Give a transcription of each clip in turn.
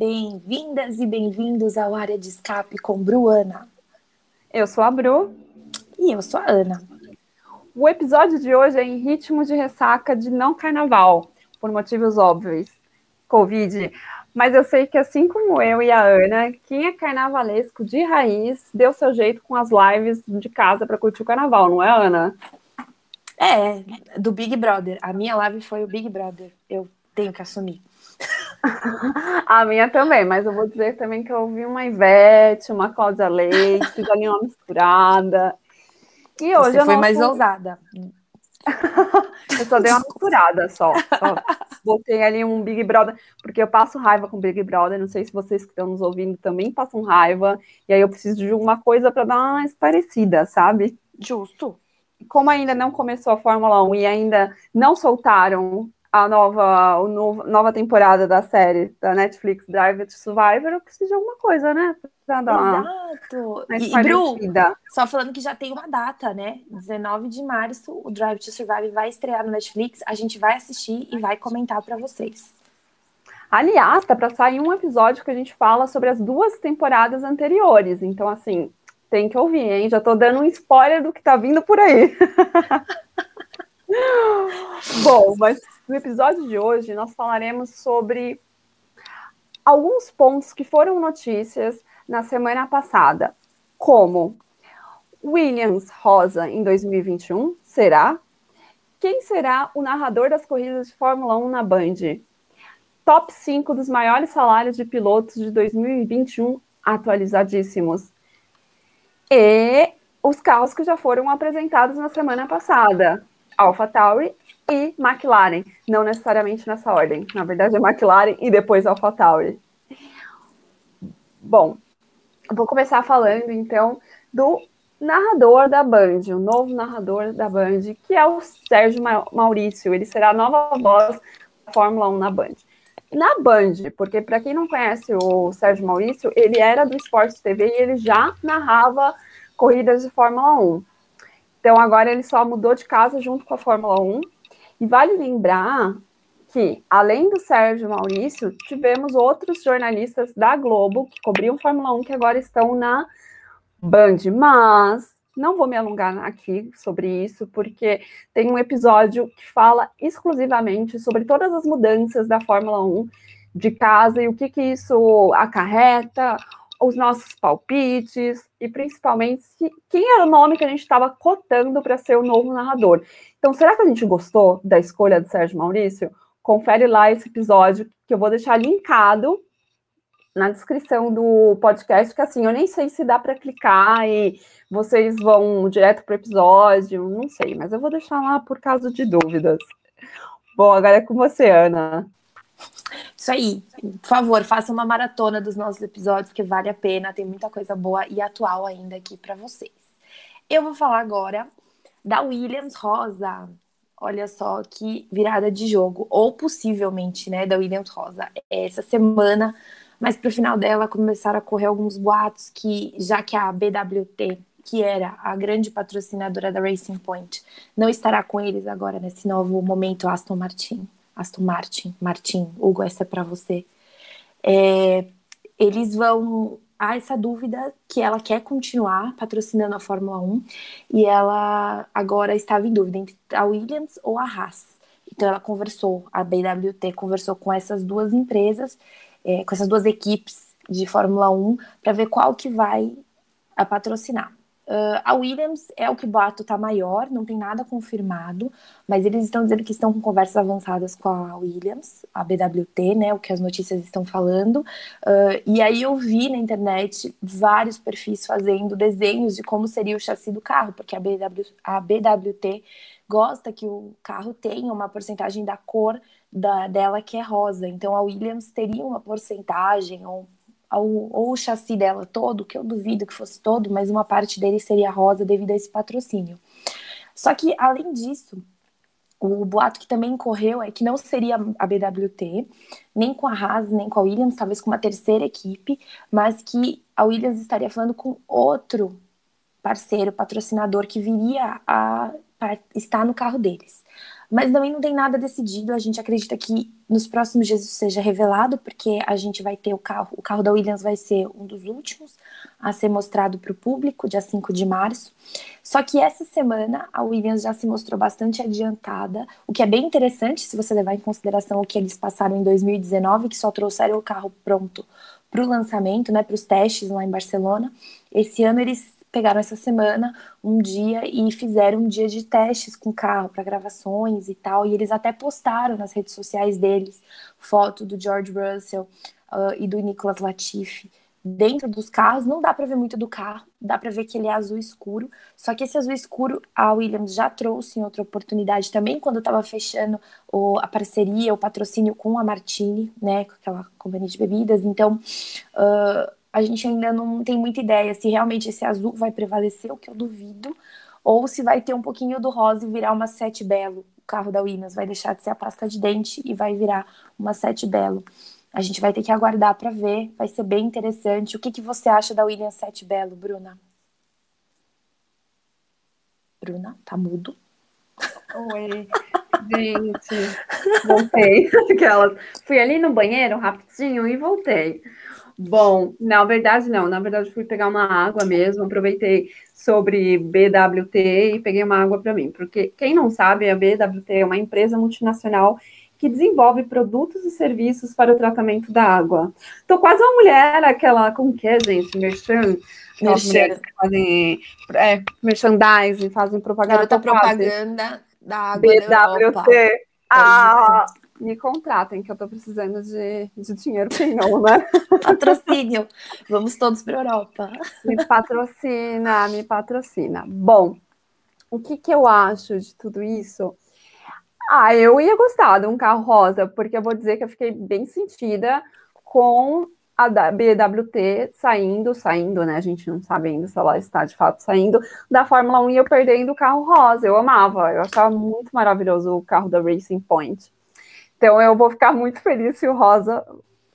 Bem-vindas e bem-vindos ao Área de Escape com Bruana. Eu sou a Bru. E eu sou a Ana. O episódio de hoje é em ritmo de ressaca de não carnaval, por motivos óbvios. Covid. Mas eu sei que assim como eu e a Ana, quem é carnavalesco de raiz deu seu jeito com as lives de casa para curtir o carnaval, não é, Ana? É, do Big Brother. A minha live foi o Big Brother. Eu tenho que assumir. a minha também, mas eu vou dizer também que eu ouvi uma Ivete, uma Cláudia Leite, fiz ali uma misturada. E hoje Você eu foi mais fui... ousada. eu só dei uma misturada só. só. Botei ali um Big Brother, porque eu passo raiva com Big Brother. Não sei se vocês que estão nos ouvindo também passam raiva. E aí eu preciso de uma coisa para dar uma parecida, sabe? Justo. Como ainda não começou a Fórmula 1 e ainda não soltaram a nova, o novo, nova temporada da série da Netflix Drive to Survivor, eu preciso de alguma coisa, né? Pra dar Exato. Uma, e, Bru, só falando que já tem uma data, né? 19 de março, o Drive to Survive vai estrear no Netflix, a gente vai assistir e vai comentar para vocês. Aliás, tá para sair um episódio que a gente fala sobre as duas temporadas anteriores. Então, assim, tem que ouvir, hein? Já tô dando um spoiler do que tá vindo por aí. Bom, mas no episódio de hoje nós falaremos sobre alguns pontos que foram notícias na semana passada, como Williams Rosa em 2021, será? Quem será o narrador das corridas de Fórmula 1 na Band? Top 5 dos maiores salários de pilotos de 2021 atualizadíssimos. E os carros que já foram apresentados na semana passada. AlphaTauri e McLaren, não necessariamente nessa ordem. Na verdade, é McLaren e depois AlphaTauri. Bom, vou começar falando então do narrador da Band, o novo narrador da Band, que é o Sérgio Maurício. Ele será a nova voz da Fórmula 1 na Band. Na Band, porque para quem não conhece o Sérgio Maurício, ele era do Esporte TV e ele já narrava corridas de Fórmula 1. Então agora ele só mudou de casa junto com a Fórmula 1. E vale lembrar que, além do Sérgio Maurício, tivemos outros jornalistas da Globo que cobriam Fórmula 1 que agora estão na Band. Mas não vou me alongar aqui sobre isso, porque tem um episódio que fala exclusivamente sobre todas as mudanças da Fórmula 1 de casa e o que, que isso acarreta, os nossos palpites e principalmente quem era o nome que a gente estava cotando para ser o novo narrador. Então, será que a gente gostou da escolha do Sérgio Maurício? Confere lá esse episódio que eu vou deixar linkado na descrição do podcast, que assim, eu nem sei se dá para clicar e vocês vão direto para o episódio, não sei, mas eu vou deixar lá por caso de dúvidas. Bom, agora é com você, Ana. Isso aí. Por favor, faça uma maratona dos nossos episódios, porque vale a pena, tem muita coisa boa e atual ainda aqui para vocês. Eu vou falar agora da Williams Rosa. Olha só que virada de jogo, ou possivelmente, né, da Williams Rosa. Essa semana, mas para o final dela começaram a correr alguns boatos que, já que a BWT, que era a grande patrocinadora da Racing Point, não estará com eles agora nesse novo momento Aston Martin Aston Martin, Martin, Hugo, essa é para você. É, eles vão há essa dúvida que ela quer continuar patrocinando a Fórmula 1 e ela agora estava em dúvida entre a Williams ou a Haas. Então ela conversou, a BWT conversou com essas duas empresas, é, com essas duas equipes de Fórmula 1 para ver qual que vai a patrocinar. Uh, a Williams é o que o boato está maior, não tem nada confirmado, mas eles estão dizendo que estão com conversas avançadas com a Williams, a BWT, né, o que as notícias estão falando. Uh, e aí eu vi na internet vários perfis fazendo desenhos de como seria o chassi do carro, porque a, BW, a BWT gosta que o carro tenha uma porcentagem da cor da, dela que é rosa. Então a Williams teria uma porcentagem ou ao, ou o chassi dela todo, que eu duvido que fosse todo, mas uma parte dele seria rosa devido a esse patrocínio. Só que, além disso, o boato que também correu é que não seria a BWT, nem com a Haas, nem com a Williams, talvez com uma terceira equipe, mas que a Williams estaria falando com outro parceiro, patrocinador, que viria a estar no carro deles. Mas também não tem nada decidido. A gente acredita que nos próximos dias isso seja revelado, porque a gente vai ter o carro, o carro da Williams vai ser um dos últimos a ser mostrado para o público, dia 5 de março. Só que essa semana a Williams já se mostrou bastante adiantada, o que é bem interessante se você levar em consideração o que eles passaram em 2019, que só trouxeram o carro pronto para o lançamento, né, para os testes lá em Barcelona. Esse ano eles pegaram essa semana um dia e fizeram um dia de testes com carro para gravações e tal. E eles até postaram nas redes sociais deles foto do George Russell uh, e do Nicolas Latifi dentro dos carros. Não dá para ver muito do carro, dá para ver que ele é azul escuro. Só que esse azul escuro a Williams já trouxe em outra oportunidade também, quando estava fechando o, a parceria, o patrocínio com a Martini, né, com aquela companhia de bebidas. Então, uh, a gente ainda não tem muita ideia se realmente esse azul vai prevalecer, o que eu duvido, ou se vai ter um pouquinho do rosa e virar uma sete belo. O carro da Williams vai deixar de ser a pasta de dente e vai virar uma sete belo. A gente vai ter que aguardar para ver, vai ser bem interessante. O que, que você acha da Williams 7 Belo, Bruna? Bruna, tá mudo. Oi, gente, voltei. Aquelas. Fui ali no banheiro rapidinho e voltei. Bom, na verdade não, na verdade fui pegar uma água mesmo, aproveitei sobre BWT e peguei uma água para mim, porque quem não sabe, a BWT é uma empresa multinacional que desenvolve produtos e serviços para o tratamento da água. Tô quase uma mulher, aquela, como que é, gente? Merchan. Merchan. que fazem é, merchandising, fazem propaganda. Garota propaganda da água BWT. Ah, é me contratem, que eu tô precisando de, de dinheiro quem não, né? Patrocínio. Vamos todos para Europa. Me patrocina, me patrocina. Bom, o que, que eu acho de tudo isso? Ah, eu ia gostar de um carro rosa, porque eu vou dizer que eu fiquei bem sentida com a BWT saindo, saindo, né? A gente não sabe ainda se ela está de fato saindo da Fórmula 1 e eu perdendo o carro rosa. Eu amava, eu achava muito maravilhoso o carro da Racing Point. Então eu vou ficar muito feliz se o rosa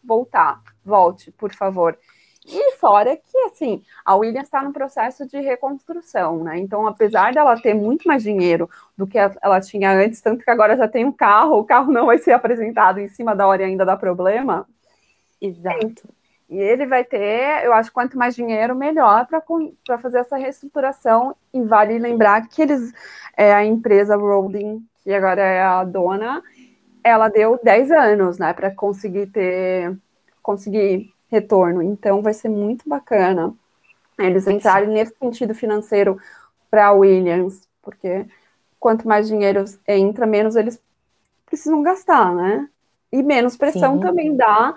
voltar. Volte, por favor. E fora que, assim, a Williams está no processo de reconstrução, né? Então, apesar dela ter muito mais dinheiro do que ela tinha antes, tanto que agora já tem um carro, o carro não vai ser apresentado em cima da hora e ainda dá problema. Exato. E ele vai ter, eu acho, quanto mais dinheiro, melhor para fazer essa reestruturação. E vale lembrar que eles, é, a empresa Rolling, que agora é a dona, ela deu 10 anos, né, para conseguir ter, conseguir retorno. Então, vai ser muito bacana eles entrarem nesse sentido financeiro para a Williams, porque quanto mais dinheiro entra, menos eles precisam gastar, né? E menos pressão Sim. também dá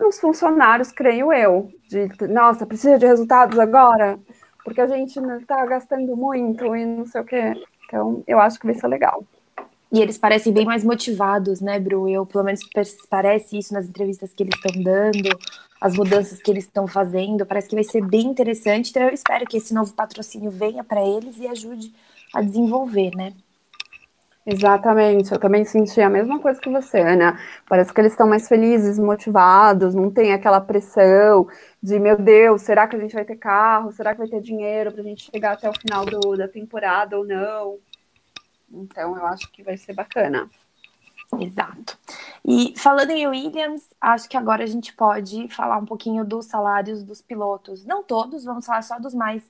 nos funcionários, creio eu, de nossa, precisa de resultados agora, porque a gente está gastando muito e não sei o quê. Então, eu acho que vai ser legal. E eles parecem bem mais motivados, né, Bru? Eu, pelo menos, parece isso nas entrevistas que eles estão dando, as mudanças que eles estão fazendo. Parece que vai ser bem interessante. Então, eu espero que esse novo patrocínio venha para eles e ajude a desenvolver, né? Exatamente, eu também senti a mesma coisa que você, Ana. Parece que eles estão mais felizes, motivados, não tem aquela pressão de meu Deus, será que a gente vai ter carro? Será que vai ter dinheiro para a gente chegar até o final do, da temporada ou não? Então eu acho que vai ser bacana. Exato. E falando em Williams, acho que agora a gente pode falar um pouquinho dos salários dos pilotos. Não todos, vamos falar só dos mais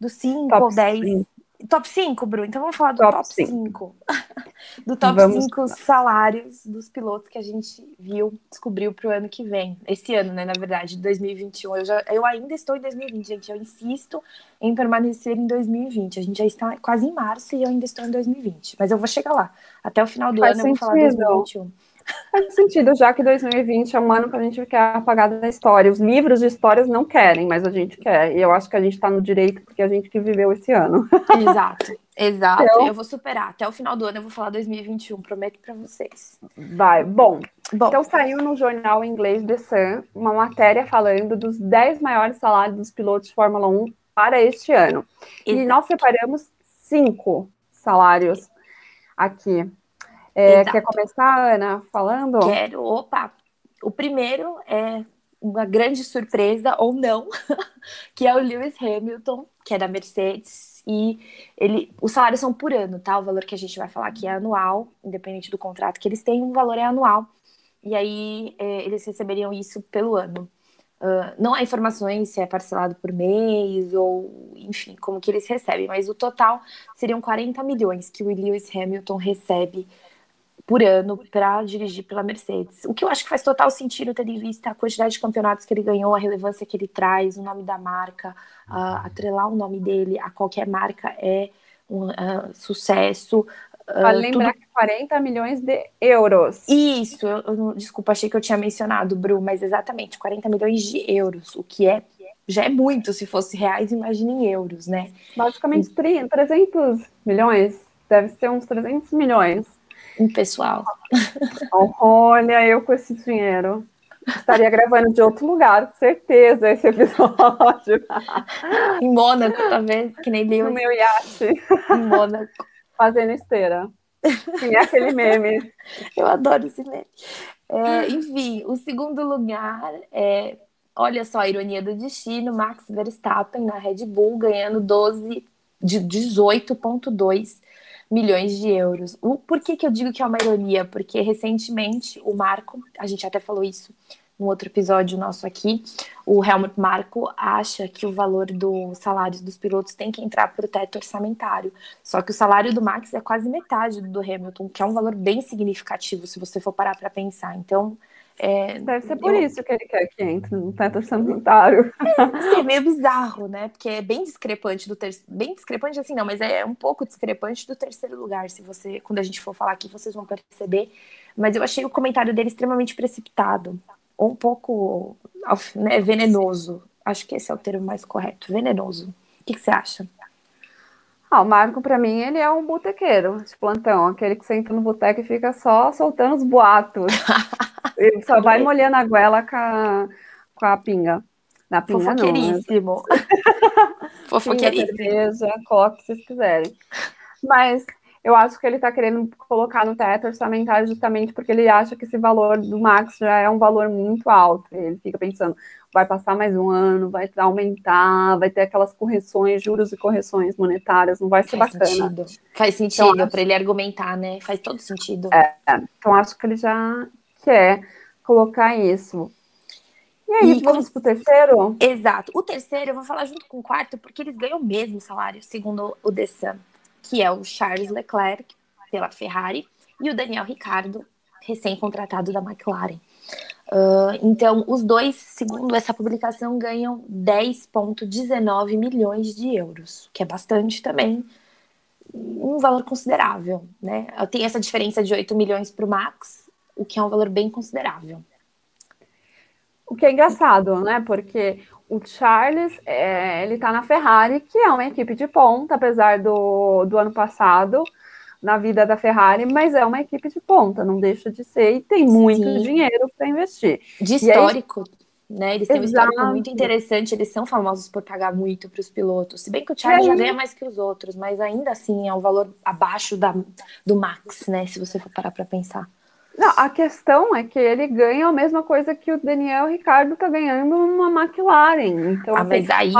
dos 5 ou 10 Top 5, Bruno. Então vamos falar do top 5. do top 5 salários dos pilotos que a gente viu, descobriu para o ano que vem. Esse ano, né? Na verdade, 2021. Eu, já, eu ainda estou em 2020, gente. Eu insisto em permanecer em 2020. A gente já está quase em março e eu ainda estou em 2020. Mas eu vou chegar lá. Até o final do Faz ano sentido. eu vou falar 2021. Faz sentido, já que 2020 é um ano que a gente quer apagar da história. Os livros de histórias não querem, mas a gente quer. E eu acho que a gente está no direito porque a gente que viveu esse ano. Exato, exato. Então, eu vou superar. Até o final do ano eu vou falar 2021, prometo para vocês. Vai. Bom, Bom, então saiu no jornal inglês The Sun uma matéria falando dos 10 maiores salários dos pilotos de Fórmula 1 para este ano. Exato. E nós separamos cinco salários aqui. É, quer começar, Ana, falando? Quero. Opa! O primeiro é uma grande surpresa, ou não, que é o Lewis Hamilton, que é da Mercedes, e ele, os salários são por ano, tá? O valor que a gente vai falar aqui é anual, independente do contrato que eles têm, o valor é anual. E aí é, eles receberiam isso pelo ano. Uh, não há informações se é parcelado por mês ou, enfim, como que eles recebem, mas o total seriam 40 milhões que o Lewis Hamilton recebe por ano para dirigir pela Mercedes. O que eu acho que faz total sentido, tendo em vista a quantidade de campeonatos que ele ganhou, a relevância que ele traz, o nome da marca, uh, atrelar o nome dele a qualquer marca é um uh, sucesso. Vale lembrar tudo... que 40 milhões de euros. Isso, eu, eu, desculpa, achei que eu tinha mencionado, Bru, mas exatamente, 40 milhões de euros, o que é já é muito, se fosse reais, imagine em euros, né? Basicamente 30, 300 milhões, deve ser uns 300 milhões. Um pessoal. Olha, eu com esse dinheiro estaria gravando de outro lugar, com certeza, esse episódio. em Mônaco, talvez, que nem. No meu iate. Em Mônaco fazendo esteira. Sim, é aquele meme. Eu adoro esse meme. É, enfim, o segundo lugar é, olha só a ironia do destino, Max Verstappen na Red Bull ganhando 12 de 18.2 milhões de euros. O, por que, que eu digo que é uma ironia? Porque recentemente o Marco, a gente até falou isso no outro episódio nosso aqui, o Helmut Marko acha que o valor dos salários dos pilotos tem que entrar para o teto orçamentário. Só que o salário do Max é quase metade do Hamilton, que é um valor bem significativo se você for parar para pensar. Então, é, Deve ser por eu... isso que ele quer que entre no teto orçamentário. É, é meio bizarro, né? Porque é bem discrepante do terceiro. Bem discrepante assim, não, mas é um pouco discrepante do terceiro lugar. Se você, quando a gente for falar aqui, vocês vão perceber. Mas eu achei o comentário dele extremamente precipitado um pouco né, venenoso. Acho que esse é o termo mais correto, venenoso. O que, que você acha? Ah, o Marco, para mim, ele é um botequeiro de plantão, aquele que senta no boteco e fica só soltando os boatos. ele só vai molhando a goela com a, com a pinga. Na pinga, Fofoqueiríssimo. Não, né? Fofoqueiríssimo. cerveja, coloca o que vocês quiserem. Mas eu acho que ele está querendo colocar no teto orçamentário justamente porque ele acha que esse valor do Max já é um valor muito alto. Ele fica pensando, vai passar mais um ano, vai aumentar, vai ter aquelas correções, juros e correções monetárias, não vai ser Faz bacana. Sentido. Faz sentido então, para ele argumentar, né? Faz todo sentido. É, então acho que ele já quer colocar isso. E aí, e vamos pro terceiro? Exato. O terceiro eu vou falar junto com o quarto, porque eles ganham o mesmo salário, segundo o The Sun que é o Charles Leclerc pela Ferrari e o Daniel Ricciardo, recém-contratado da McLaren. Uh, então, os dois, segundo essa publicação, ganham 10,19 milhões de euros, que é bastante também, um valor considerável, né? Tem essa diferença de 8 milhões para o Max, o que é um valor bem considerável. O que é engraçado, né? Porque o Charles, é, ele tá na Ferrari, que é uma equipe de ponta, apesar do, do ano passado, na vida da Ferrari, mas é uma equipe de ponta, não deixa de ser, e tem muito Sim. dinheiro para investir. De histórico, aí, né? Eles têm Exato. um histórico muito interessante, eles são famosos por pagar muito para os pilotos. Se bem que o Charles já ganha mais que os outros, mas ainda assim é um valor abaixo da, do Max, né? Se você for parar para pensar. Não, a questão é que ele ganha a mesma coisa que o Daniel Ricardo está ganhando numa McLaren. Então, ah, mas aí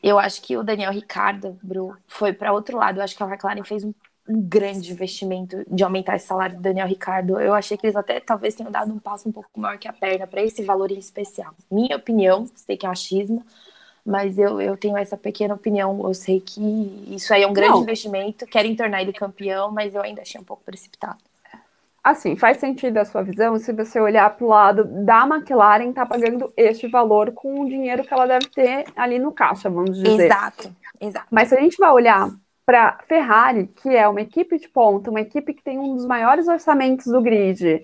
eu acho que o Daniel Ricardo, Bru, foi para outro lado. Eu acho que a McLaren fez um, um, grande investimento de aumentar esse salário do Daniel Ricardo. Eu achei que eles até talvez tenham dado um passo um pouco maior que a perna para esse valor em especial. Minha opinião, sei que é achismo, mas eu, eu tenho essa pequena opinião. Eu sei que isso aí é um grande Não. investimento, querem tornar ele campeão, mas eu ainda achei um pouco precipitado. Assim, faz sentido a sua visão se você olhar para o lado da McLaren tá pagando este valor com o dinheiro que ela deve ter ali no caixa, vamos dizer. Exato, exato. Mas se a gente vai olhar para Ferrari, que é uma equipe de ponta, uma equipe que tem um dos maiores orçamentos do grid,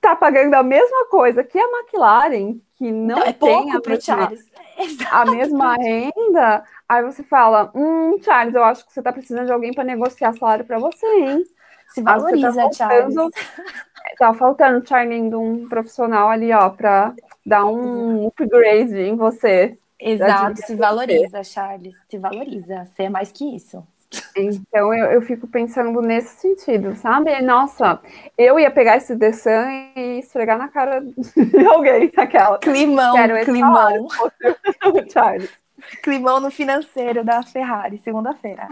tá pagando a mesma coisa que a McLaren, que não então, é tem a mesma, a mesma renda, aí você fala, hum, Charles, eu acho que você tá precisando de alguém para negociar salário para você, hein? Se valoriza, tá Charles. Tá faltando, Charlie, de um profissional ali, ó, para dar um upgrade em você. Exato, se valoriza, Charles. Se valoriza. Você é mais que isso. Então eu, eu fico pensando nesse sentido, sabe? Nossa, eu ia pegar esse Sun e esfregar na cara de alguém, aquela. Climão, climão. Charles. Climão no financeiro da Ferrari, segunda-feira.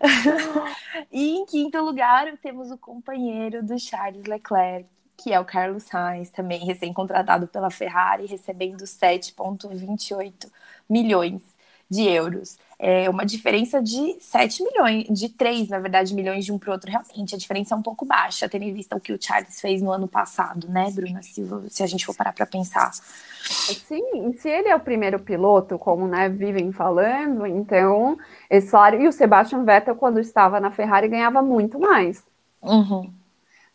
e em quinto lugar, temos o companheiro do Charles Leclerc, que é o Carlos Sainz, também recém-contratado pela Ferrari, recebendo 7,28 milhões de euros. É uma diferença de 7 milhões, de 3, na verdade, milhões de um para o outro. Realmente, a diferença é um pouco baixa, tendo em vista o que o Charles fez no ano passado, né, Bruna? Se, se a gente for parar para pensar. Sim, se ele é o primeiro piloto, como né, vivem falando, então esse salário. E o Sebastian Vettel, quando estava na Ferrari, ganhava muito mais. Uhum.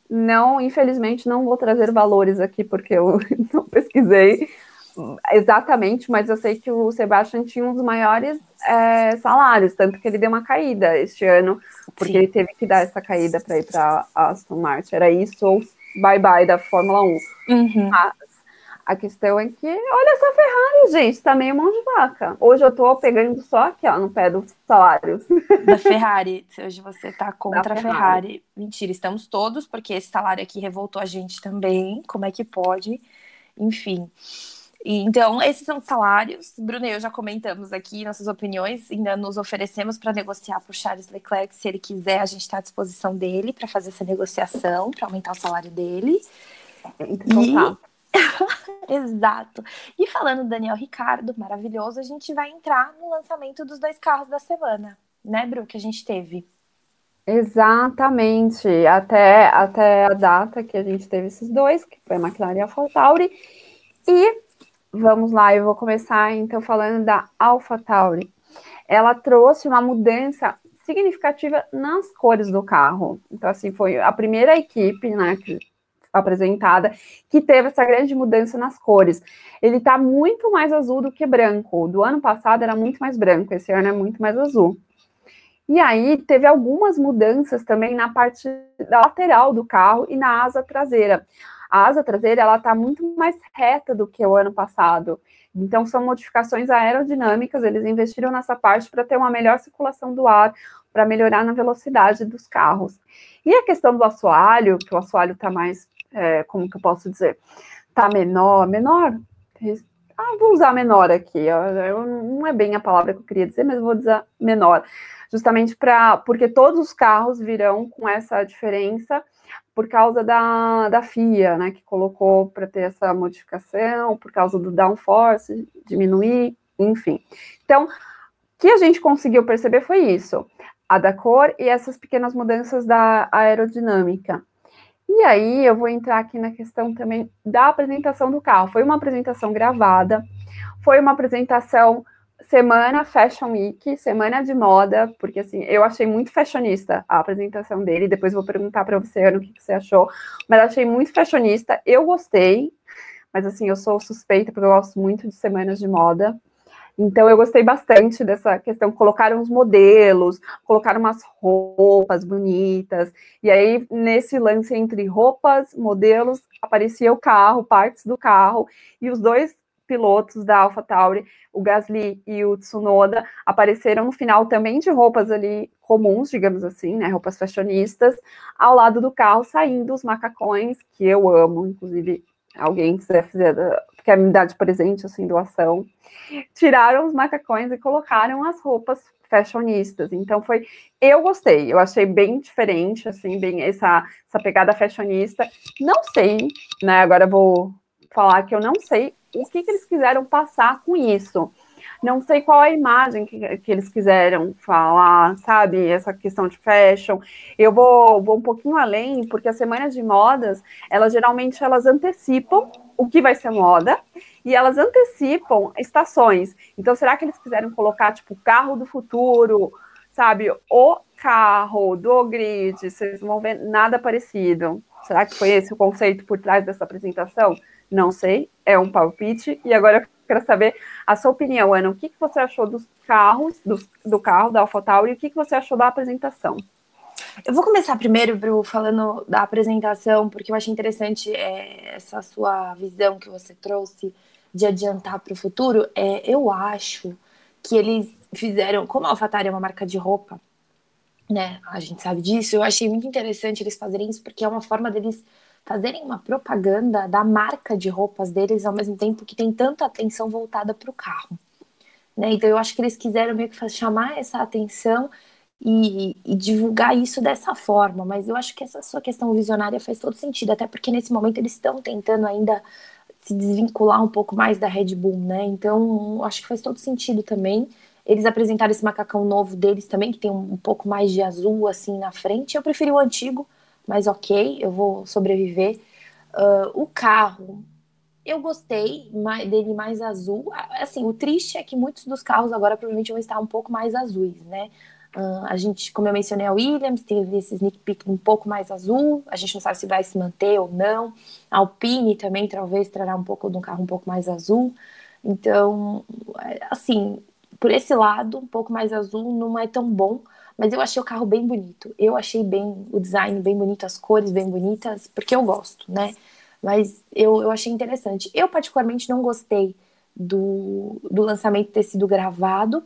Não, infelizmente, não vou trazer valores aqui porque eu não pesquisei exatamente, mas eu sei que o Sebastian tinha um dos maiores é, salários, tanto que ele deu uma caída este ano, porque Sim. ele teve que dar essa caída para ir para Aston Martin. Era isso ou bye bye da Fórmula 1. Uhum. Mas a questão é que, olha essa Ferrari, gente, tá meio mão de vaca. Hoje eu tô pegando só aqui, ó, no pé dos salários. Da Ferrari. Hoje você tá contra a Ferrari. Ferrari. Mentira, estamos todos, porque esse salário aqui revoltou a gente também. Como é que pode? Enfim. Então, esses são os salários. Bruno e eu já comentamos aqui nossas opiniões, ainda nos oferecemos para negociar por Charles Leclerc. Se ele quiser, a gente está à disposição dele para fazer essa negociação, para aumentar o salário dele. Então, e... Tá. Exato. E falando do Daniel Ricardo, maravilhoso, a gente vai entrar no lançamento dos dois carros da semana, né, Bru, que a gente teve. Exatamente, até, até a data que a gente teve esses dois, que foi a McLaren e a AlphaTauri. E vamos lá, eu vou começar então falando da AlphaTauri. Ela trouxe uma mudança significativa nas cores do carro. Então, assim, foi a primeira equipe, né, que apresentada, que teve essa grande mudança nas cores. Ele está muito mais azul do que branco. Do ano passado era muito mais branco, esse ano é muito mais azul. E aí teve algumas mudanças também na parte da lateral do carro e na asa traseira. A asa traseira ela está muito mais reta do que o ano passado. Então são modificações aerodinâmicas. Eles investiram nessa parte para ter uma melhor circulação do ar, para melhorar na velocidade dos carros. E a questão do assoalho, que o assoalho está mais é, como que eu posso dizer, tá menor, menor, ah, vou usar menor aqui, eu, não é bem a palavra que eu queria dizer, mas vou dizer menor, justamente para, porque todos os carros virão com essa diferença por causa da, da FIA, né, que colocou para ter essa modificação, por causa do downforce, diminuir, enfim. Então, o que a gente conseguiu perceber foi isso, a da cor e essas pequenas mudanças da aerodinâmica. E aí eu vou entrar aqui na questão também da apresentação do carro. Foi uma apresentação gravada, foi uma apresentação semana Fashion Week, semana de moda, porque assim, eu achei muito fashionista a apresentação dele, depois vou perguntar para você, Ana, o que, que você achou, mas achei muito fashionista, eu gostei, mas assim, eu sou suspeita porque eu gosto muito de semanas de moda, então eu gostei bastante dessa questão, colocaram os modelos, colocaram umas roupas bonitas, e aí nesse lance entre roupas, modelos, aparecia o carro, partes do carro, e os dois pilotos da AlphaTauri, o Gasly e o Tsunoda, apareceram no final também de roupas ali comuns, digamos assim, né, roupas fashionistas, ao lado do carro, saindo os macacões, que eu amo, inclusive alguém quiser fazer, quer me dar de presente, assim, doação, tiraram os macacões e colocaram as roupas fashionistas. Então foi, eu gostei, eu achei bem diferente, assim, bem essa, essa pegada fashionista. Não sei, né? Agora vou falar que eu não sei o que, que eles quiseram passar com isso. Não sei qual a imagem que, que eles quiseram falar, sabe? Essa questão de fashion. Eu vou, vou um pouquinho além, porque as semanas de modas, elas geralmente elas antecipam o que vai ser moda e elas antecipam estações. Então, será que eles quiseram colocar, tipo, carro do futuro, sabe? O carro do grid, vocês vão ver nada parecido. Será que foi esse o conceito por trás dessa apresentação? Não sei, é um palpite. E agora eu quero saber a sua opinião, Ana. O que, que você achou dos carros, do, do carro da AlphaTauri, e o que, que você achou da apresentação? Eu vou começar primeiro, Bru, falando da apresentação, porque eu achei interessante é, essa sua visão que você trouxe de adiantar para o futuro. É, eu acho que eles fizeram, como a AlphaTauri é uma marca de roupa, né? A gente sabe disso. Eu achei muito interessante eles fazerem isso, porque é uma forma deles fazerem uma propaganda da marca de roupas deles ao mesmo tempo que tem tanta atenção voltada para o carro. né? Então eu acho que eles quiseram meio que chamar essa atenção e, e, divulgar isso dessa forma. Mas eu acho que essa sua questão visionária faz todo sentido, até porque nesse momento eles estão tentando ainda se desvincular um pouco mais da Red Bull, né? Então acho que faz todo sentido também. Eles apresentaram esse macacão novo deles também, que tem um, um pouco mais de azul assim na frente. Eu preferi o antigo, mas ok, eu vou sobreviver. Uh, o carro, eu gostei dele mais azul. Assim, o triste é que muitos dos carros agora provavelmente vão estar um pouco mais azuis, né? Uh, a gente, como eu mencionei, a Williams teve esse sneak peek um pouco mais azul. A gente não sabe se vai se manter ou não. A Alpine também talvez trará um pouco de um carro um pouco mais azul. Então, assim, por esse lado, um pouco mais azul não é tão bom, mas eu achei o carro bem bonito. Eu achei bem o design bem bonito, as cores bem bonitas, porque eu gosto, né? Mas eu, eu achei interessante. Eu, particularmente, não gostei do, do lançamento ter sido gravado.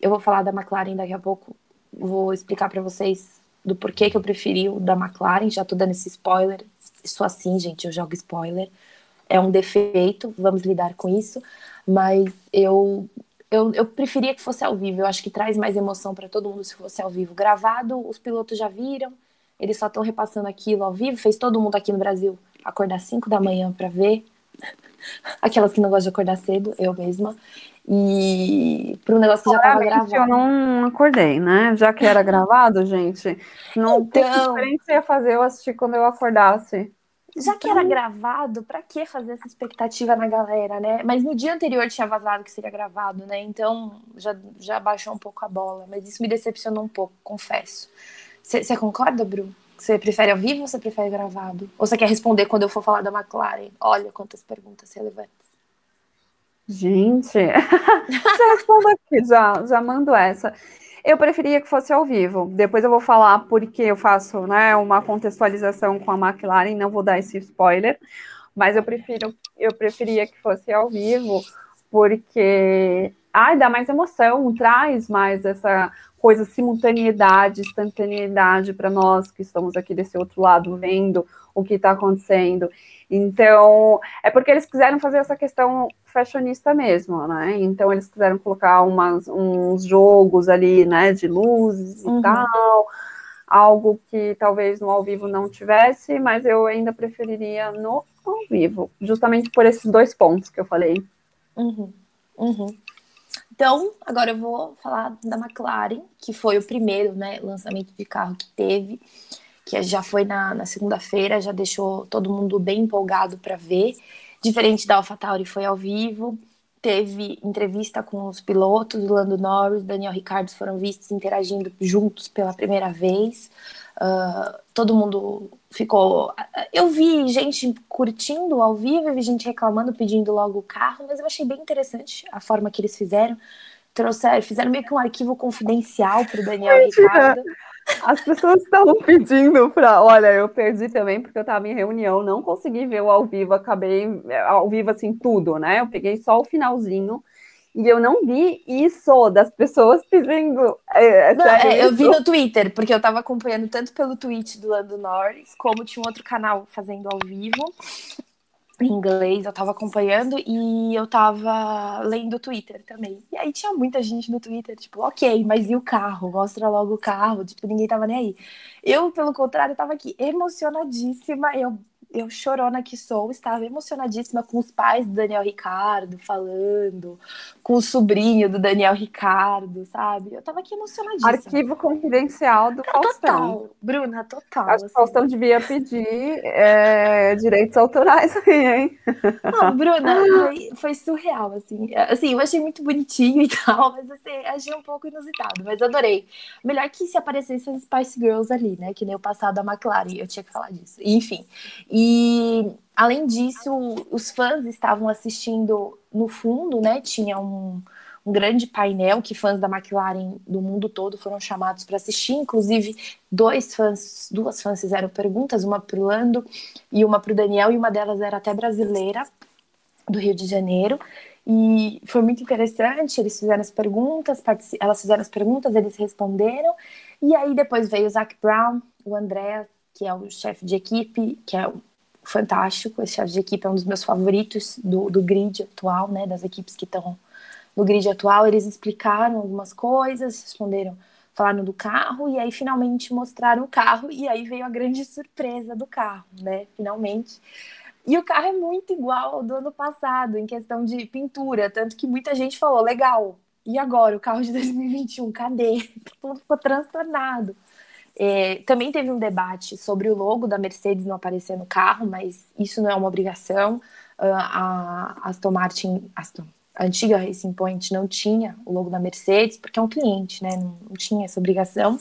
Eu vou falar da McLaren daqui a pouco, vou explicar para vocês do porquê que eu preferi o da McLaren. Já tô dando esse spoiler. Isso assim, gente, eu jogo spoiler. É um defeito, vamos lidar com isso. Mas eu eu, eu preferia que fosse ao vivo. Eu acho que traz mais emoção para todo mundo se fosse ao vivo. Gravado, os pilotos já viram, eles só estão repassando aquilo ao vivo. Fez todo mundo aqui no Brasil acordar 5 da manhã para ver. Aquelas que não gostam de acordar cedo, eu mesma. E para um negócio que já estava gravado. Eu não acordei, né? Já que era gravado, gente. Não então... tem diferença ia fazer eu assistir quando eu acordasse. Já que era gravado, para que fazer essa expectativa na galera, né? Mas no dia anterior tinha vazado que seria gravado, né? Então já, já baixou um pouco a bola. Mas isso me decepcionou um pouco, confesso. Você concorda, Bru? Você prefere ao vivo ou você prefere gravado? Ou você quer responder quando eu for falar da McLaren? Olha quantas perguntas relevantes. Gente, já respondo aqui, já, já mando essa. Eu preferia que fosse ao vivo. Depois eu vou falar porque eu faço né, uma contextualização com a McLaren, não vou dar esse spoiler, mas eu prefiro, eu preferia que fosse ao vivo, porque ai, dá mais emoção, traz mais essa coisa, simultaneidade, instantaneidade para nós que estamos aqui desse outro lado vendo o que está acontecendo. Então, é porque eles quiseram fazer essa questão fashionista mesmo, né? Então, eles quiseram colocar umas, uns jogos ali, né, de luzes uhum. e tal, algo que talvez no ao vivo não tivesse, mas eu ainda preferiria no ao vivo, justamente por esses dois pontos que eu falei. Uhum. Uhum. Então, agora eu vou falar da McLaren, que foi o primeiro né, lançamento de carro que teve que já foi na, na segunda-feira, já deixou todo mundo bem empolgado para ver. Diferente da AlphaTauri, foi ao vivo, teve entrevista com os pilotos, Lando Norris, Daniel Ricciardo foram vistos interagindo juntos pela primeira vez. Uh, todo mundo ficou. Eu vi gente curtindo ao vivo, eu vi gente reclamando, pedindo logo o carro, mas eu achei bem interessante a forma que eles fizeram. Trouxeram, fizeram meio que um arquivo confidencial para o Daniel Ricciardo. As pessoas estavam pedindo para. Olha, eu perdi também porque eu estava em reunião, não consegui ver o ao vivo, acabei é, ao vivo assim tudo, né? Eu peguei só o finalzinho e eu não vi isso das pessoas pedindo. É, é não, é, eu vi no Twitter, porque eu estava acompanhando tanto pelo tweet do Lando Norris, como tinha um outro canal fazendo ao vivo em inglês, eu tava acompanhando e eu tava lendo o Twitter também. E aí tinha muita gente no Twitter, tipo, ok, mas e o carro? Mostra logo o carro, tipo, ninguém tava nem aí. Eu, pelo contrário, tava aqui emocionadíssima, eu eu chorona que sou, estava emocionadíssima com os pais do Daniel Ricardo falando, com o sobrinho do Daniel Ricardo, sabe? Eu estava aqui emocionadíssima. Arquivo confidencial do Faustão. Total, Bruna, total. Acho que o Faustão assim. devia pedir é, direitos autorais aí, hein? Não, Bruna, foi, foi, surreal, assim. Assim, eu achei muito bonitinho e tal, mas assim, achei um pouco inusitado, mas adorei. Melhor que se aparecessem as Spice Girls ali, né? Que nem o passado da McLaren, eu tinha que falar disso. Enfim. E além disso, os fãs estavam assistindo no fundo, né? Tinha um, um grande painel que fãs da McLaren do mundo todo foram chamados para assistir. Inclusive, dois fãs, duas fãs fizeram perguntas, uma para o Lando e uma para o Daniel, e uma delas era até brasileira, do Rio de Janeiro. E foi muito interessante, eles fizeram as perguntas, elas fizeram as perguntas, eles responderam. E aí depois veio o Zac Brown, o André, que é o chefe de equipe, que é fantástico. Esse chefe de equipe é um dos meus favoritos do, do grid atual, né? Das equipes que estão no grid atual, eles explicaram algumas coisas, responderam, falaram do carro, e aí finalmente mostraram o carro, e aí veio a grande surpresa do carro, né? Finalmente. E o carro é muito igual ao do ano passado, em questão de pintura, tanto que muita gente falou, legal, e agora, o carro de 2021, cadê? Todo ficou transtornado. É, também teve um debate sobre o logo da Mercedes não aparecer no carro, mas isso não é uma obrigação. Uh, a Aston Martin, Aston, a antiga Racing Point não tinha o logo da Mercedes, porque é um cliente, né? Não, não tinha essa obrigação.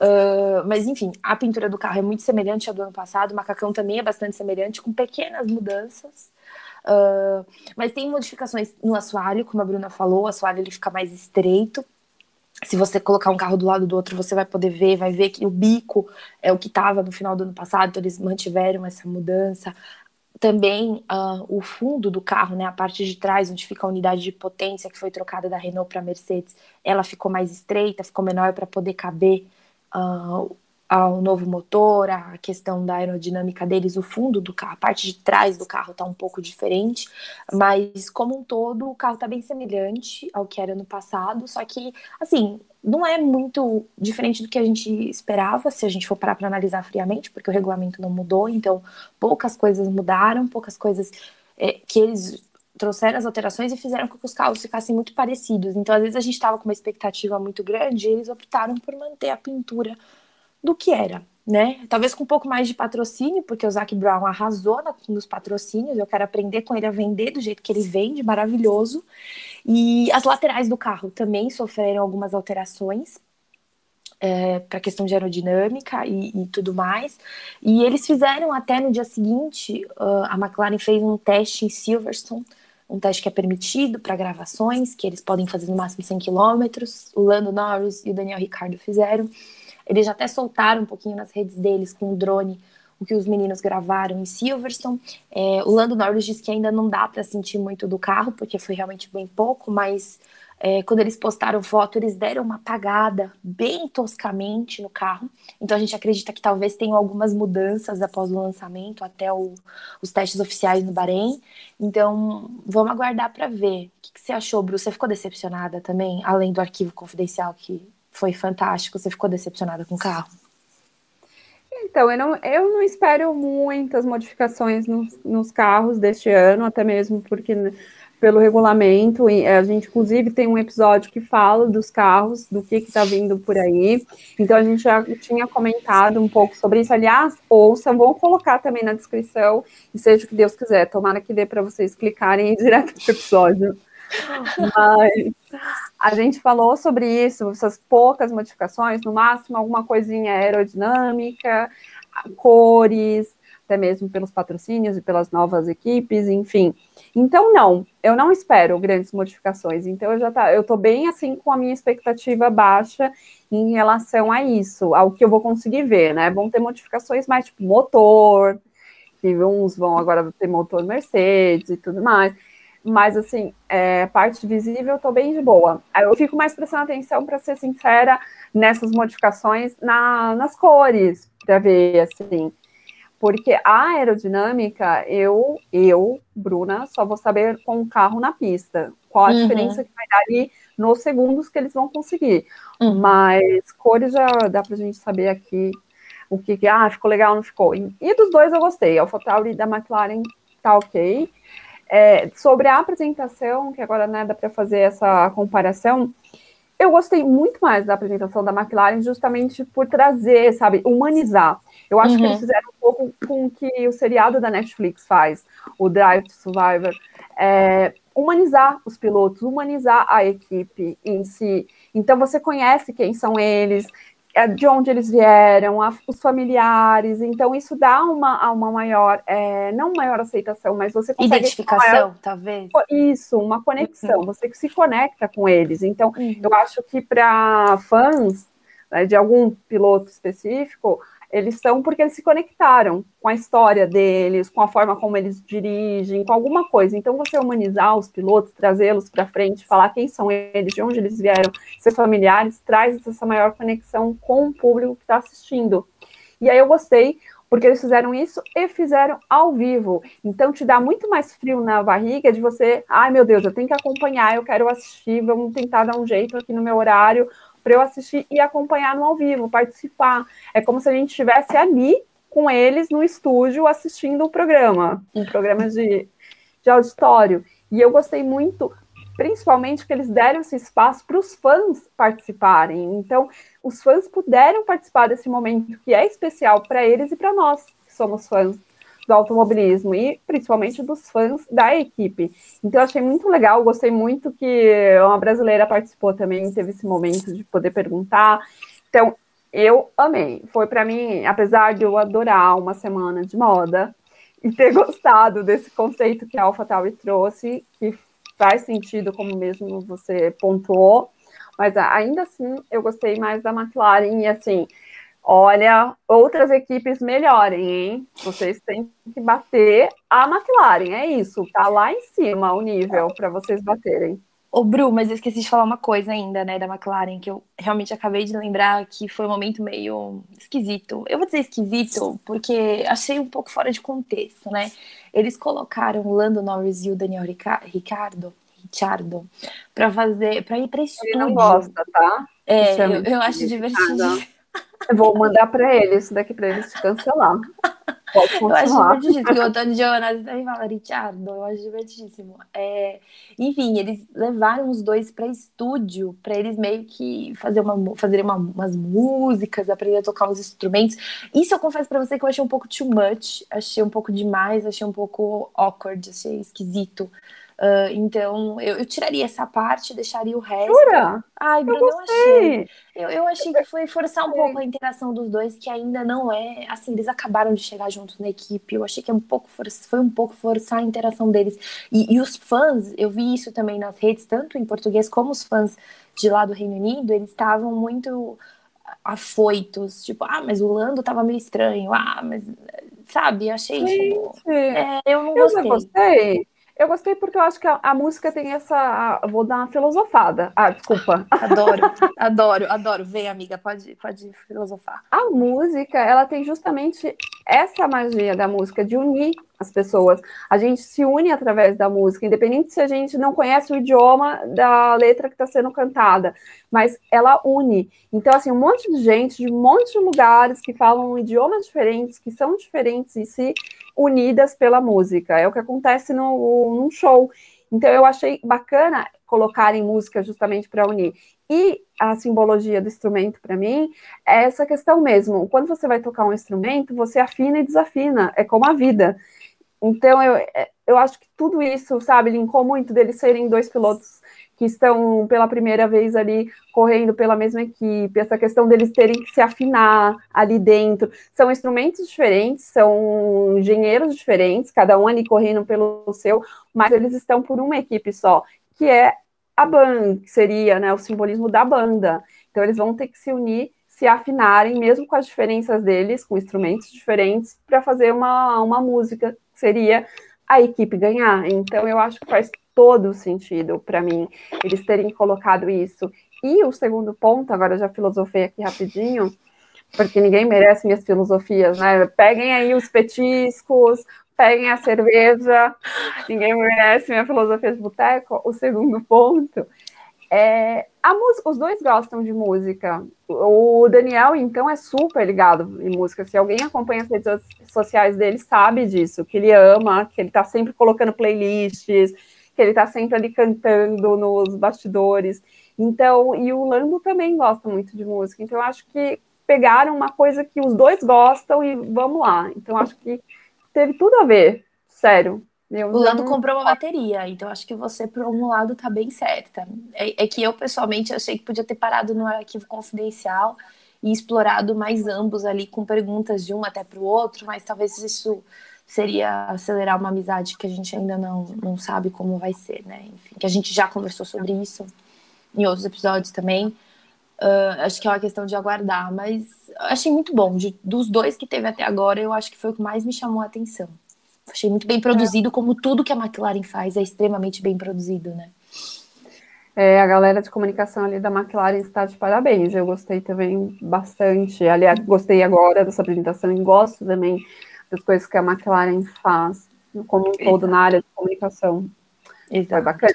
Uh, mas enfim, a pintura do carro é muito semelhante à do ano passado, o macacão também é bastante semelhante, com pequenas mudanças. Uh, mas tem modificações no assoalho, como a Bruna falou, o assoalho ele fica mais estreito. Se você colocar um carro do lado do outro, você vai poder ver, vai ver que o bico é o que estava no final do ano passado, então eles mantiveram essa mudança. Também uh, o fundo do carro, né, a parte de trás, onde fica a unidade de potência que foi trocada da Renault para a Mercedes, ela ficou mais estreita, ficou menor para poder caber uh, ao novo motor, a questão da aerodinâmica deles, o fundo do carro, a parte de trás do carro está um pouco diferente, mas como um todo o carro está bem semelhante ao que era no passado, só que assim não é muito diferente do que a gente esperava se a gente for parar para analisar friamente, porque o regulamento não mudou, então poucas coisas mudaram, poucas coisas é, que eles trouxeram as alterações e fizeram com que os carros ficassem muito parecidos. Então, às vezes, a gente estava com uma expectativa muito grande e eles optaram por manter a pintura do que era, né? Talvez com um pouco mais de patrocínio, porque o Zac Brown arrasou nos patrocínios, eu quero aprender com ele a vender do jeito que ele vende, maravilhoso. E as laterais do carro também sofreram algumas alterações. É, para questão de aerodinâmica e, e, tudo mais. E eles fizeram até no dia seguinte, uh, a McLaren fez um teste em Silverstone, um teste que é permitido para gravações, que eles podem fazer no máximo 100 km. O Lando Norris e o Daniel Ricciardo fizeram. Eles até soltaram um pouquinho nas redes deles com o drone o que os meninos gravaram em Silverstone. É, o Lando Norris disse que ainda não dá para sentir muito do carro, porque foi realmente bem pouco, mas é, quando eles postaram foto, eles deram uma apagada bem toscamente no carro. Então a gente acredita que talvez tenham algumas mudanças após o lançamento, até o, os testes oficiais no Bahrein. Então vamos aguardar para ver. O que, que, você achou, Bruce? Você ficou decepcionada também, além do arquivo confidencial que foi fantástico. Você ficou decepcionada com o carro? Então, eu não, eu não espero muitas modificações nos, nos carros deste ano, até mesmo porque pelo regulamento, a gente inclusive tem um episódio que fala dos carros, do que está vindo por aí. Então a gente já tinha comentado um pouco sobre isso. Aliás, ouçam, vou colocar também na descrição, e seja o que Deus quiser. Tomara que dê para vocês clicarem direto no episódio. Mas a gente falou sobre isso, essas poucas modificações, no máximo alguma coisinha aerodinâmica, cores, até mesmo pelos patrocínios e pelas novas equipes, enfim. Então, não, eu não espero grandes modificações. Então, eu já tá, eu tô bem assim com a minha expectativa baixa em relação a isso, ao que eu vou conseguir ver, né? Vão ter modificações mais tipo motor, que uns vão agora ter motor Mercedes e tudo mais. Mas, assim, é, parte visível eu tô bem de boa. Eu fico mais prestando atenção, para ser sincera, nessas modificações na, nas cores, para ver, assim. Porque a aerodinâmica, eu, eu, Bruna, só vou saber com o carro na pista. Qual a uhum. diferença que vai dar ali nos segundos que eles vão conseguir. Uhum. Mas cores já dá pra gente saber aqui o que, ah, ficou legal, não ficou. E dos dois eu gostei. A AlphaTauri da McLaren tá ok. É, sobre a apresentação, que agora né, dá para fazer essa comparação, eu gostei muito mais da apresentação da McLaren justamente por trazer, sabe, humanizar. Eu acho uhum. que eles fizeram um pouco com o que o seriado da Netflix faz, o Drive to Survivor, é, humanizar os pilotos, humanizar a equipe em si. Então você conhece quem são eles, de onde eles vieram, a, os familiares, então isso dá uma, uma maior, é, não maior aceitação, mas você consegue... Identificação, talvez. Isso, uma conexão, uhum. você que se conecta com eles. Então, uhum. eu acho que para fãs né, de algum piloto específico, eles são porque eles se conectaram com a história deles, com a forma como eles dirigem, com alguma coisa. Então, você humanizar os pilotos, trazê-los para frente, falar quem são eles, de onde eles vieram, seus familiares, traz essa maior conexão com o público que está assistindo. E aí eu gostei porque eles fizeram isso e fizeram ao vivo. Então te dá muito mais frio na barriga de você, ai meu Deus, eu tenho que acompanhar, eu quero assistir, vamos tentar dar um jeito aqui no meu horário para eu assistir e acompanhar no ao vivo, participar. É como se a gente estivesse ali com eles no estúdio assistindo o programa, um programa de, de auditório. E eu gostei muito, principalmente que eles deram esse espaço para os fãs participarem. Então, os fãs puderam participar desse momento que é especial para eles e para nós, que somos fãs do automobilismo e principalmente dos fãs da equipe. Então, achei muito legal, gostei muito que uma brasileira participou também, teve esse momento de poder perguntar. Então, eu amei. Foi para mim, apesar de eu adorar uma semana de moda e ter gostado desse conceito que a AlphaTauri trouxe, que faz sentido, como mesmo você pontuou, mas ainda assim eu gostei mais da McLaren e assim, olha, outras equipes melhorem, hein? Vocês têm que bater a McLaren, é isso, tá lá em cima o nível para vocês baterem. Ô, Bru, mas eu esqueci de falar uma coisa ainda, né, da McLaren, que eu realmente acabei de lembrar que foi um momento meio esquisito. Eu vou dizer esquisito porque achei um pouco fora de contexto, né? Eles colocaram o Lando Norris e o Daniel Ricardo, Ricciardo, para fazer, para ir para estúdio. Ele não gosta, tá? É, eu, eu acho divertido. Eu vou mandar para ele isso daqui para eles cancelar. Pode eu acho divertidíssimo, o Antônio Giovanazzi também fala, Richardo, eu acho divertidíssimo. É, enfim, eles levaram os dois para estúdio, para eles meio que fazer uma, fazerem uma, umas músicas, aprender a tocar os instrumentos. Isso eu confesso para você que eu achei um pouco too much, achei um pouco demais, achei um pouco awkward, achei esquisito. Uh, então, eu, eu, tiraria essa parte, deixaria o resto. Jura? Ai, Bruno, eu, eu achei. Eu, eu achei que foi forçar um pouco a interação dos dois, que ainda não é. Assim, eles acabaram de chegar juntos na equipe. Eu achei que é um pouco foi um pouco forçar a interação deles. E, e os fãs, eu vi isso também nas redes, tanto em português como os fãs de lá do Reino Unido, eles estavam muito afoitos, tipo, ah, mas o Lando tava meio estranho, ah, mas sabe, achei isso. É, eu não gostei. Eu não gostei. Eu gostei porque eu acho que a, a música tem essa. vou dar uma filosofada. Ah, desculpa. Adoro, adoro, adoro. Vem, amiga, pode, pode filosofar. A música, ela tem justamente essa magia da música de unir as pessoas. A gente se une através da música, independente se a gente não conhece o idioma da letra que está sendo cantada, mas ela une. Então, assim, um monte de gente de um monte de lugares que falam idiomas diferentes, que são diferentes e se unidas pela música. É o que acontece no, num show. Então eu achei bacana colocarem música justamente para unir. E a simbologia do instrumento para mim é essa questão mesmo. Quando você vai tocar um instrumento, você afina e desafina, é como a vida. Então eu, eu acho que tudo isso, sabe, linkou muito deles serem dois pilotos que estão pela primeira vez ali correndo pela mesma equipe, essa questão deles terem que se afinar ali dentro. São instrumentos diferentes, são engenheiros diferentes, cada um ali correndo pelo seu, mas eles estão por uma equipe só, que é a banda, que seria né, o simbolismo da banda. Então eles vão ter que se unir, se afinarem, mesmo com as diferenças deles, com instrumentos diferentes, para fazer uma, uma música, que seria a equipe ganhar. Então eu acho que faz todo sentido para mim eles terem colocado isso. E o segundo ponto, agora já filosofei aqui rapidinho, porque ninguém merece minhas filosofias, né? Peguem aí os petiscos, peguem a cerveja, ninguém merece minha filosofia de boteco. O segundo ponto é a música, os dois gostam de música. O Daniel, então, é super ligado em música. Se alguém acompanha as redes sociais dele, sabe disso, que ele ama, que ele tá sempre colocando playlists, que ele tá sempre ali cantando nos bastidores. Então, e o Lando também gosta muito de música. Então, eu acho que pegaram uma coisa que os dois gostam e vamos lá. Então, acho que teve tudo a ver, sério. Eu o Lando não... comprou uma bateria, então acho que você, por um lado, tá bem certa. É, é, que eu, pessoalmente, achei que podia ter parado no arquivo confidencial e explorado mais ambos ali com perguntas de um até para o outro, mas talvez isso seria acelerar uma amizade que a gente ainda não, não sabe como vai ser, né? Enfim, que a gente já conversou sobre isso em outros episódios também. Uh, acho que é uma questão de aguardar, mas achei muito bom. De, dos dois que teve até agora, eu acho que foi o que mais me chamou a atenção. Achei muito bem produzido, como tudo que a McLaren faz é extremamente bem produzido, né? É, a galera de comunicação ali da McLaren está de parabéns. Eu gostei também bastante. Aliás, gostei agora dessa apresentação e gosto também das coisas que a McLaren faz, como um todo na área de comunicação. Exato. Foi bacana.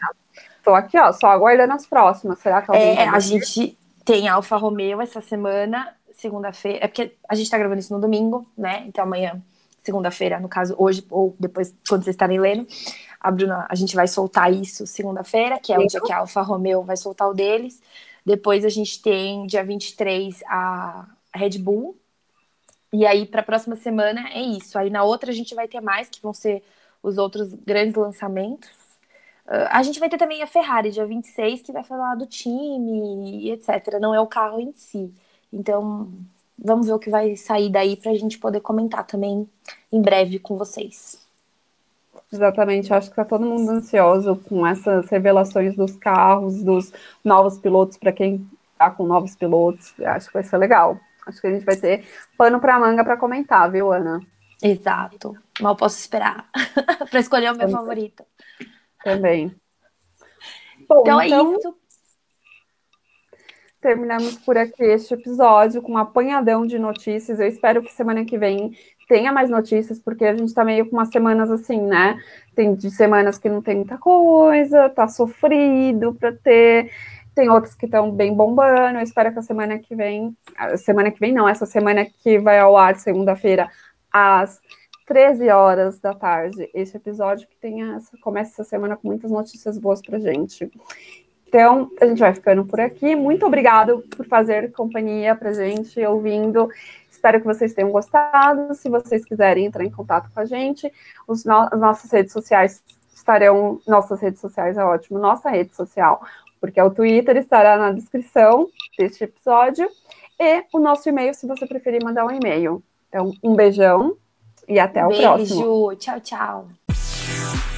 Estou aqui, ó, só aguardando as próximas. Será que alguém É, a gente tem Alfa Romeo essa semana, segunda-feira. É porque a gente está gravando isso no domingo, né? Então amanhã, segunda-feira, no caso, hoje ou depois, quando vocês estarem lendo, a Bruna, a gente vai soltar isso segunda-feira, que é o dia que a Alfa Romeo vai soltar o deles. Depois a gente tem dia 23 a Red Bull. E aí, para a próxima semana é isso. Aí na outra a gente vai ter mais, que vão ser os outros grandes lançamentos. Uh, a gente vai ter também a Ferrari, dia 26, que vai falar do time e etc. Não é o carro em si. Então, vamos ver o que vai sair daí para a gente poder comentar também em breve com vocês. Exatamente, acho que está todo mundo ansioso com essas revelações dos carros, dos novos pilotos, para quem está com novos pilotos. Acho que vai ser legal. Acho que a gente vai ter pano para manga para comentar, viu, Ana? Exato. Mal posso esperar para escolher o meu Também. favorito. Também. Bom, então, é então é isso. Terminamos por aqui este episódio com um apanhadão de notícias. Eu espero que semana que vem tenha mais notícias, porque a gente está meio com umas semanas assim, né? Tem de semanas que não tem muita coisa, tá sofrido para ter. Tem outras que estão bem bombando. Eu espero que a semana que vem, semana que vem não, essa semana que vai ao ar segunda-feira às 13 horas da tarde, esse episódio que tenha começa essa semana com muitas notícias boas pra gente. Então, a gente vai ficando por aqui. Muito obrigado por fazer companhia pra gente, ouvindo. Espero que vocês tenham gostado. Se vocês quiserem entrar em contato com a gente, no as nossas redes sociais estarão. Nossas redes sociais é ótimo. Nossa rede social, porque é o Twitter, estará na descrição deste episódio. E o nosso e-mail, se você preferir mandar um e-mail. Então, um beijão e até o Beijo. próximo. Beijo. Tchau, tchau.